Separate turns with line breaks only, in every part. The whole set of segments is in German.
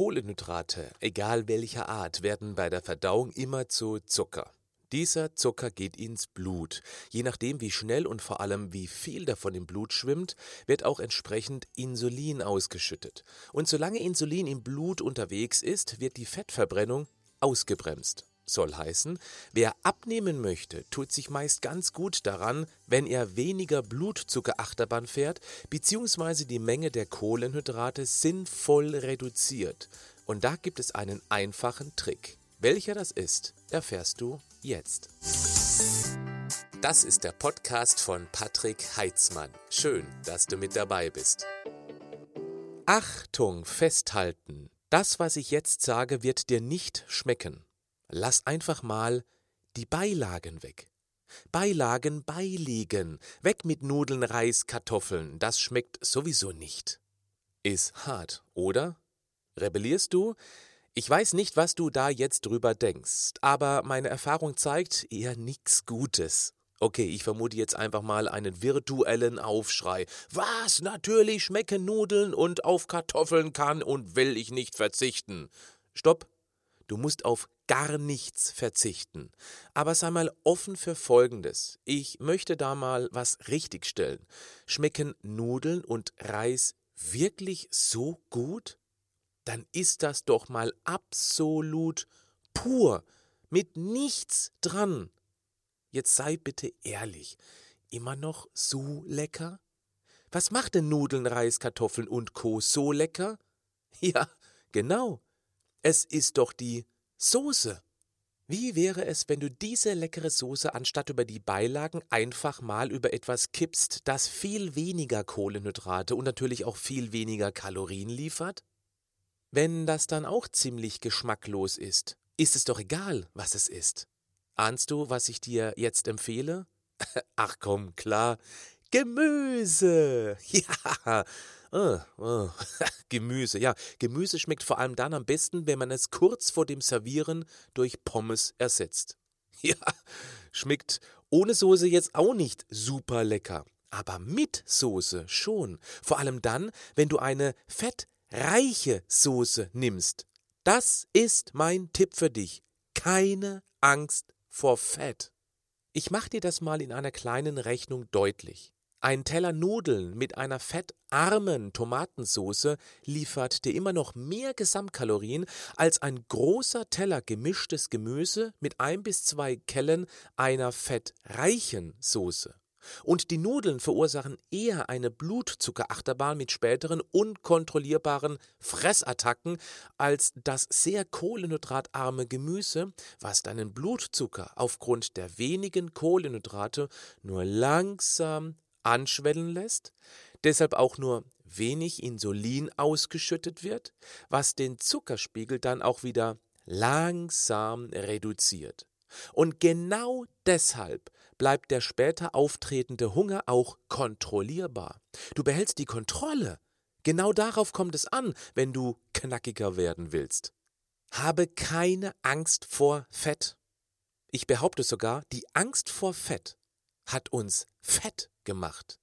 Kohlenhydrate, egal welcher Art, werden bei der Verdauung immer zu Zucker. Dieser Zucker geht ins Blut. Je nachdem, wie schnell und vor allem wie viel davon im Blut schwimmt, wird auch entsprechend Insulin ausgeschüttet. Und solange Insulin im Blut unterwegs ist, wird die Fettverbrennung ausgebremst. Soll heißen, wer abnehmen möchte, tut sich meist ganz gut daran, wenn er weniger Blutzuckerachterbahn fährt, beziehungsweise die Menge der Kohlenhydrate sinnvoll reduziert. Und da gibt es einen einfachen Trick. Welcher das ist, erfährst du jetzt. Das ist der Podcast von Patrick Heitzmann. Schön, dass du mit dabei bist. Achtung, festhalten. Das, was ich jetzt sage, wird dir nicht schmecken. Lass einfach mal die Beilagen weg. Beilagen beilegen. Weg mit Nudeln, Reis, Kartoffeln. Das schmeckt sowieso nicht. Ist hart, oder? Rebellierst du? Ich weiß nicht, was du da jetzt drüber denkst, aber meine Erfahrung zeigt eher nichts Gutes. Okay, ich vermute jetzt einfach mal einen virtuellen Aufschrei. Was? Natürlich schmecken Nudeln und auf Kartoffeln kann und will ich nicht verzichten. Stopp. Du musst auf gar nichts verzichten. Aber sei mal offen für Folgendes. Ich möchte da mal was richtigstellen. Schmecken Nudeln und Reis wirklich so gut? dann ist das doch mal absolut pur, mit nichts dran. Jetzt sei bitte ehrlich, immer noch so lecker? Was macht denn Nudeln, Reis, Kartoffeln und Co. so lecker? Ja, genau. Es ist doch die Soße. Wie wäre es, wenn du diese leckere Soße anstatt über die Beilagen einfach mal über etwas kippst, das viel weniger Kohlenhydrate und natürlich auch viel weniger Kalorien liefert? Wenn das dann auch ziemlich geschmacklos ist, ist es doch egal, was es ist. Ahnst du, was ich dir jetzt empfehle? Ach komm, klar. Gemüse. Ja. Oh, oh. Gemüse, ja. Gemüse schmeckt vor allem dann am besten, wenn man es kurz vor dem Servieren durch Pommes ersetzt. Ja, schmeckt ohne Soße jetzt auch nicht super lecker. Aber mit Soße schon. Vor allem dann, wenn du eine fett reiche Soße nimmst, das ist mein Tipp für dich. Keine Angst vor Fett. Ich mach dir das mal in einer kleinen Rechnung deutlich. Ein Teller Nudeln mit einer fettarmen Tomatensoße liefert dir immer noch mehr Gesamtkalorien als ein großer Teller gemischtes Gemüse mit ein bis zwei Kellen einer fettreichen Soße. Und die Nudeln verursachen eher eine Blutzuckerachterbahn mit späteren unkontrollierbaren Fressattacken als das sehr kohlenhydratarme Gemüse, was deinen Blutzucker aufgrund der wenigen Kohlenhydrate nur langsam anschwellen lässt, deshalb auch nur wenig Insulin ausgeschüttet wird, was den Zuckerspiegel dann auch wieder langsam reduziert. Und genau deshalb bleibt der später auftretende Hunger auch kontrollierbar. Du behältst die Kontrolle. Genau darauf kommt es an, wenn du knackiger werden willst. Habe keine Angst vor Fett. Ich behaupte sogar, die Angst vor Fett hat uns fett gemacht.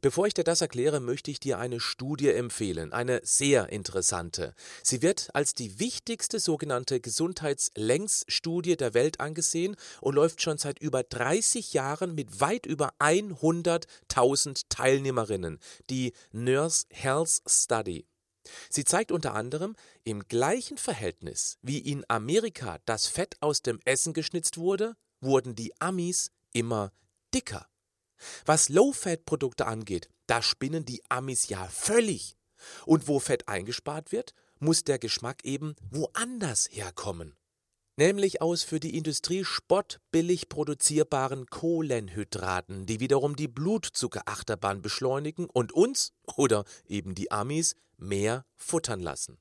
Bevor ich dir das erkläre, möchte ich dir eine Studie empfehlen, eine sehr interessante. Sie wird als die wichtigste sogenannte Gesundheitslängsstudie der Welt angesehen und läuft schon seit über 30 Jahren mit weit über 100.000 Teilnehmerinnen, die Nurse Health Study. Sie zeigt unter anderem, im gleichen Verhältnis, wie in Amerika das Fett aus dem Essen geschnitzt wurde, wurden die Amis immer dicker. Was Low-Fat-Produkte angeht, da spinnen die Amis ja völlig. Und wo Fett eingespart wird, muss der Geschmack eben woanders herkommen. Nämlich aus für die Industrie spottbillig produzierbaren Kohlenhydraten, die wiederum die Blutzuckerachterbahn beschleunigen und uns oder eben die Amis mehr futtern lassen.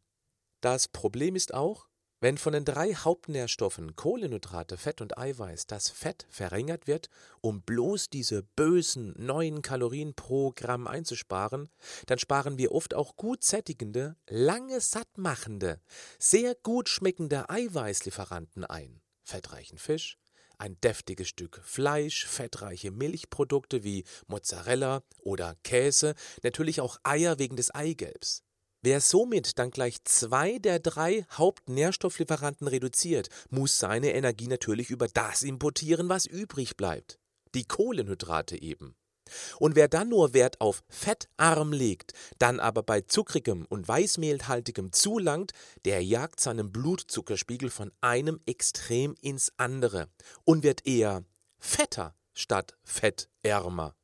Das Problem ist auch, wenn von den drei Hauptnährstoffen Kohlenhydrate, Fett und Eiweiß das Fett verringert wird, um bloß diese bösen neuen Kalorien pro Gramm einzusparen, dann sparen wir oft auch gut sättigende, lange sattmachende, sehr gut schmeckende Eiweißlieferanten ein. Fettreichen Fisch, ein deftiges Stück Fleisch, fettreiche Milchprodukte wie Mozzarella oder Käse, natürlich auch Eier wegen des Eigelbs. Wer somit dann gleich zwei der drei Hauptnährstofflieferanten reduziert, muss seine Energie natürlich über das importieren, was übrig bleibt. Die Kohlenhydrate eben. Und wer dann nur Wert auf fettarm legt, dann aber bei zuckrigem und weißmehlhaltigem zulangt, der jagt seinen Blutzuckerspiegel von einem Extrem ins andere und wird eher fetter statt fettärmer.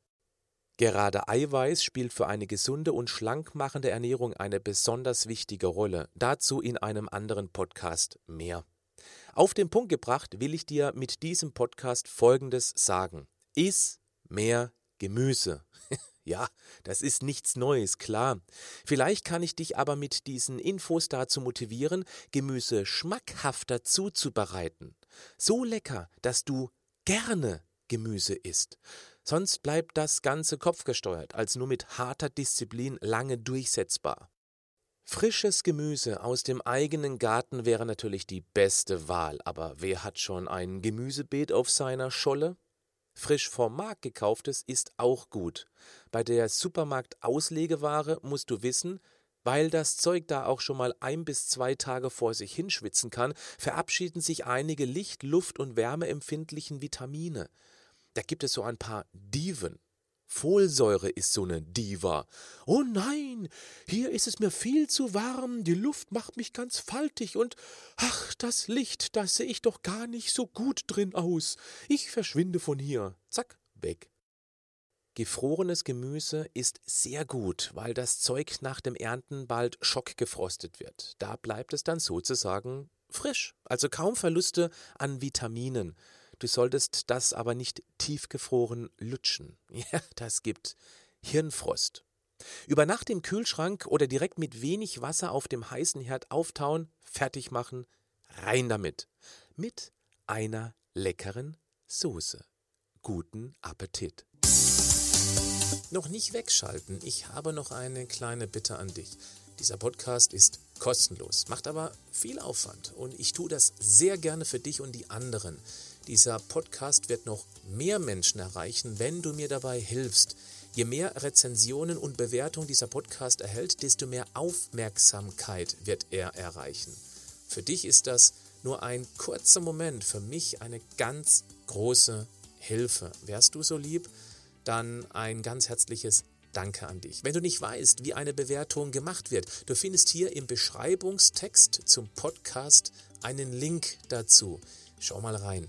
Gerade Eiweiß spielt für eine gesunde und schlankmachende Ernährung eine besonders wichtige Rolle. Dazu in einem anderen Podcast mehr. Auf den Punkt gebracht will ich dir mit diesem Podcast Folgendes sagen. Iss mehr Gemüse. ja, das ist nichts Neues, klar. Vielleicht kann ich dich aber mit diesen Infos dazu motivieren, Gemüse schmackhafter zuzubereiten. So lecker, dass du gerne Gemüse isst. Sonst bleibt das Ganze kopfgesteuert, als nur mit harter Disziplin lange durchsetzbar. Frisches Gemüse aus dem eigenen Garten wäre natürlich die beste Wahl, aber wer hat schon ein Gemüsebeet auf seiner Scholle? Frisch vom Markt gekauftes ist auch gut. Bei der Supermarkt-Auslegeware musst du wissen, weil das Zeug da auch schon mal ein bis zwei Tage vor sich hinschwitzen kann, verabschieden sich einige licht-, luft- und wärmeempfindlichen Vitamine. Da gibt es so ein paar Diven. Folsäure ist so eine Diva. Oh nein, hier ist es mir viel zu warm, die Luft macht mich ganz faltig und ach, das Licht, da sehe ich doch gar nicht so gut drin aus. Ich verschwinde von hier. Zack, weg. Gefrorenes Gemüse ist sehr gut, weil das Zeug nach dem Ernten bald schockgefrostet wird. Da bleibt es dann sozusagen frisch, also kaum Verluste an Vitaminen. Du solltest das aber nicht tiefgefroren lutschen. Ja, das gibt Hirnfrost. Über Nacht im Kühlschrank oder direkt mit wenig Wasser auf dem heißen Herd auftauen, fertig machen, rein damit. Mit einer leckeren Soße. Guten Appetit. Noch nicht wegschalten, ich habe noch eine kleine Bitte an dich. Dieser Podcast ist kostenlos, macht aber viel Aufwand und ich tue das sehr gerne für dich und die anderen. Dieser Podcast wird noch mehr Menschen erreichen, wenn du mir dabei hilfst. Je mehr Rezensionen und Bewertungen dieser Podcast erhält, desto mehr Aufmerksamkeit wird er erreichen. Für dich ist das nur ein kurzer Moment, für mich eine ganz große Hilfe. Wärst du so lieb, dann ein ganz herzliches Danke an dich. Wenn du nicht weißt, wie eine Bewertung gemacht wird, du findest hier im Beschreibungstext zum Podcast einen Link dazu. Schau mal rein.